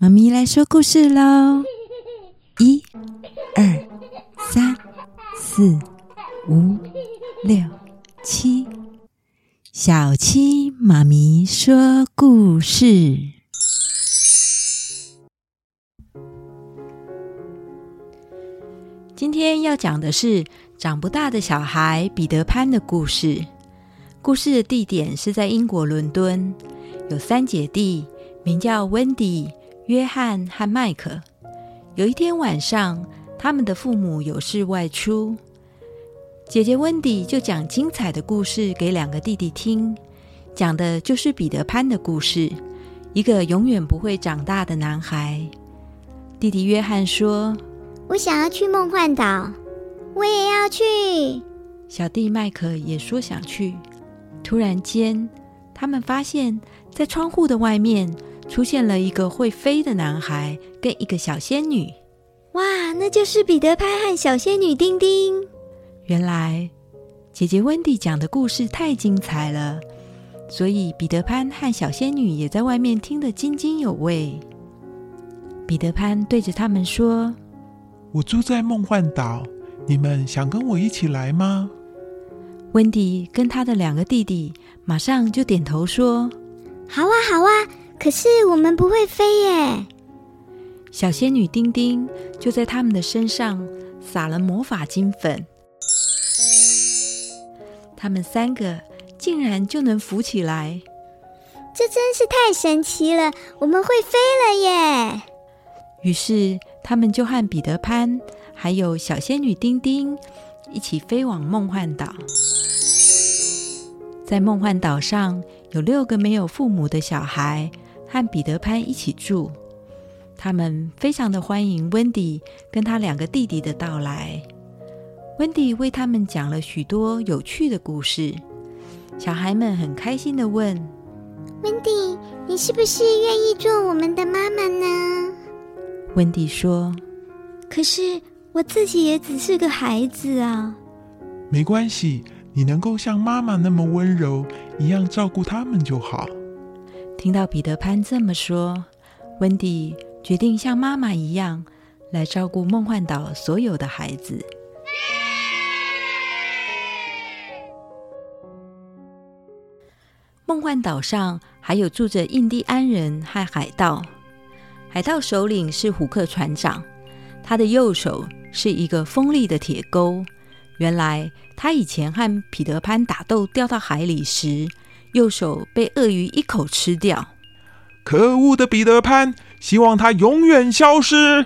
妈咪来说故事喽！一、二、三、四、五、六、七，小七妈咪说故事。今天要讲的是长不大的小孩彼得潘的故事。故事的地点是在英国伦敦，有三姐弟，名叫温迪、约翰和麦克。有一天晚上，他们的父母有事外出，姐姐温迪就讲精彩的故事给两个弟弟听，讲的就是彼得潘的故事，一个永远不会长大的男孩。弟弟约翰说：“我想要去梦幻岛，我也要去。”小弟麦克也说想去。突然间，他们发现，在窗户的外面出现了一个会飞的男孩跟一个小仙女。哇，那就是彼得潘和小仙女丁丁。原来，姐姐温迪讲的故事太精彩了，所以彼得潘和小仙女也在外面听得津津有味。彼得潘对着他们说：“我住在梦幻岛，你们想跟我一起来吗？”温迪跟他的两个弟弟马上就点头说：“好啊，好啊！可是我们不会飞耶。”小仙女丁丁就在他们的身上撒了魔法金粉，他们三个竟然就能浮起来，这真是太神奇了！我们会飞了耶！于是他们就和彼得潘还有小仙女丁丁一起飞往梦幻岛。在梦幻岛上，有六个没有父母的小孩和彼得潘一起住。他们非常的欢迎温迪跟他两个弟弟的到来。温迪为他们讲了许多有趣的故事。小孩们很开心的问：“温迪，你是不是愿意做我们的妈妈呢？”温迪说：“可是我自己也只是个孩子啊。”没关系。你能够像妈妈那么温柔一样照顾他们就好。听到彼得潘这么说，温迪决定像妈妈一样来照顾梦幻岛所有的孩子。梦幻岛上还有住着印第安人和海盗，海盗首领是虎克船长，他的右手是一个锋利的铁钩。原来他以前和彼得潘打斗掉到海里时，右手被鳄鱼一口吃掉。可恶的彼得潘，希望他永远消失。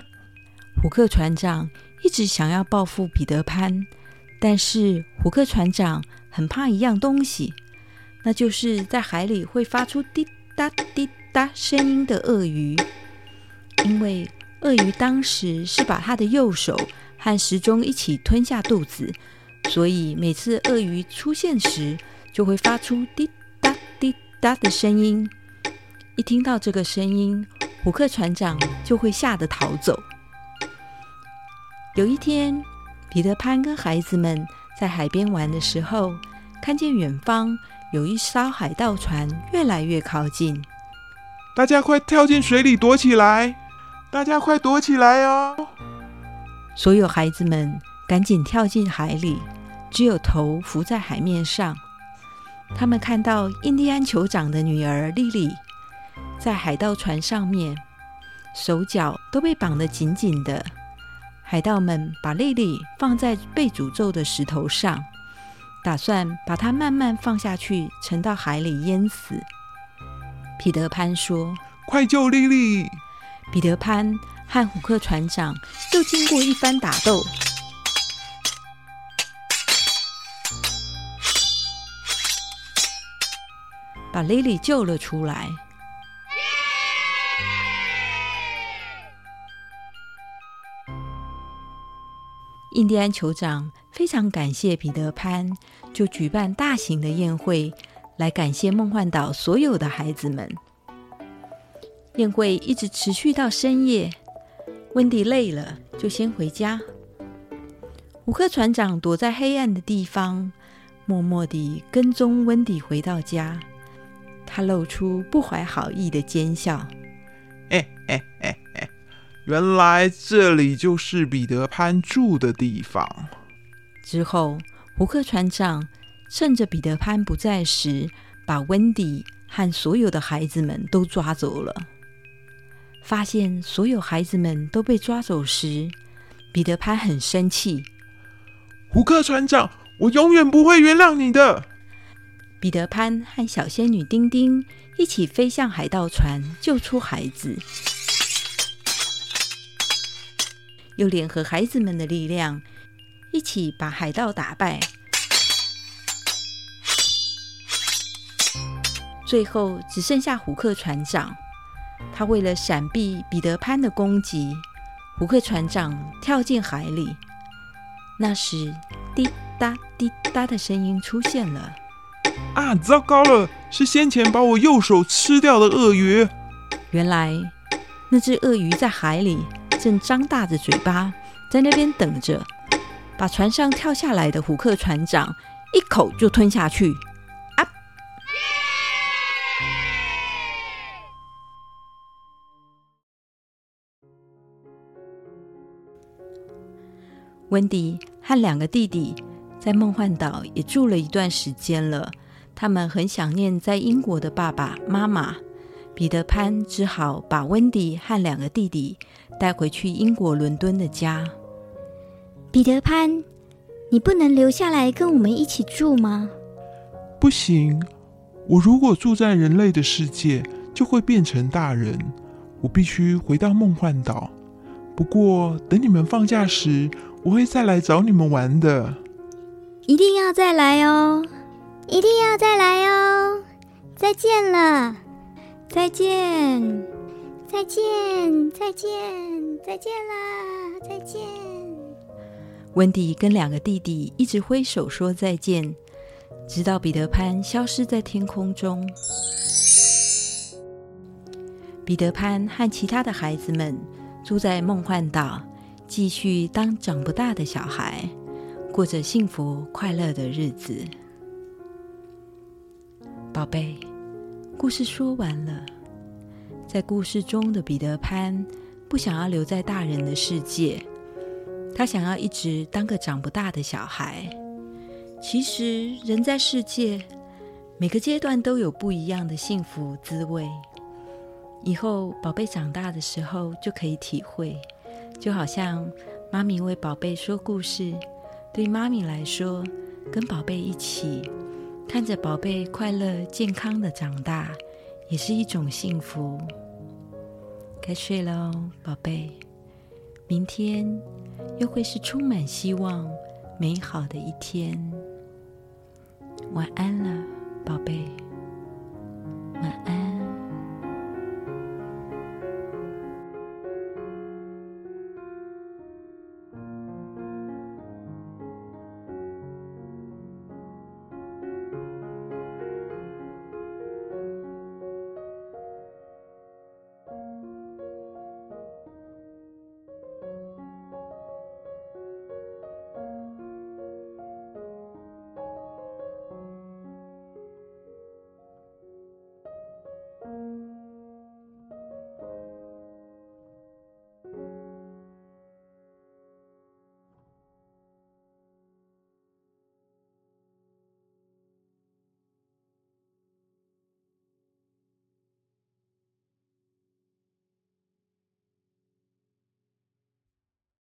虎克船长一直想要报复彼得潘，但是虎克船长很怕一样东西，那就是在海里会发出滴答滴答声音的鳄鱼。因为鳄鱼当时是把他的右手。和时钟一起吞下肚子，所以每次鳄鱼出现时，就会发出滴答滴答的声音。一听到这个声音，虎克船长就会吓得逃走。有一天，彼得潘跟孩子们在海边玩的时候，看见远方有一艘海盗船越来越靠近，大家快跳进水里躲起来！大家快躲起来哦！所有孩子们赶紧跳进海里，只有头浮在海面上。他们看到印第安酋长的女儿莉莉在海盗船上面，手脚都被绑得紧紧的。海盗们把莉莉放在被诅咒的石头上，打算把她慢慢放下去，沉到海里淹死。彼得潘说：“快救莉莉！”彼得潘。和虎克船长又经过一番打斗，把 Lily 救了出来。印第安酋长非常感谢彼得潘，就举办大型的宴会来感谢梦幻岛所有的孩子们。宴会一直持续到深夜。温迪累了，就先回家。胡克船长躲在黑暗的地方，默默地跟踪温迪回到家。他露出不怀好意的奸笑：“哎，哎哎哎，原来这里就是彼得潘住的地方。之后，胡克船长趁着彼得潘不在时，把温迪和所有的孩子们都抓走了。发现所有孩子们都被抓走时，彼得潘很生气。胡克船长，我永远不会原谅你的。彼得潘和小仙女丁丁一起飞向海盗船，救出孩子，又联合孩子们的力量，一起把海盗打败。最后只剩下胡克船长，他为了闪避彼得潘的攻击，胡克船长跳进海里。那时，滴答滴答的声音出现了。啊！糟糕了，是先前把我右手吃掉的鳄鱼。原来，那只鳄鱼在海里正张大着嘴巴，在那边等着，把船上跳下来的胡克船长一口就吞下去。啊！温迪和两个弟弟在梦幻岛也住了一段时间了。他们很想念在英国的爸爸妈妈，彼得潘只好把温迪和两个弟弟带回去英国伦敦的家。彼得潘，你不能留下来跟我们一起住吗？不行，我如果住在人类的世界，就会变成大人。我必须回到梦幻岛。不过等你们放假时，我会再来找你们玩的。一定要再来哦！一定要再来哦！再见了，再见，再见，再见，再见啦，再见。温迪跟两个弟弟一直挥手说再见，直到彼得潘消失在天空中。彼得潘和其他的孩子们住在梦幻岛，继续当长不大的小孩，过着幸福快乐的日子。宝贝，故事说完了。在故事中的彼得潘不想要留在大人的世界，他想要一直当个长不大的小孩。其实，人在世界每个阶段都有不一样的幸福滋味。以后宝贝长大的时候就可以体会，就好像妈咪为宝贝说故事，对妈咪来说，跟宝贝一起。看着宝贝快乐健康的长大也是一种幸福。该睡了哦宝贝。明天又会是充满希望美好的一天。晚安了宝贝。晚安。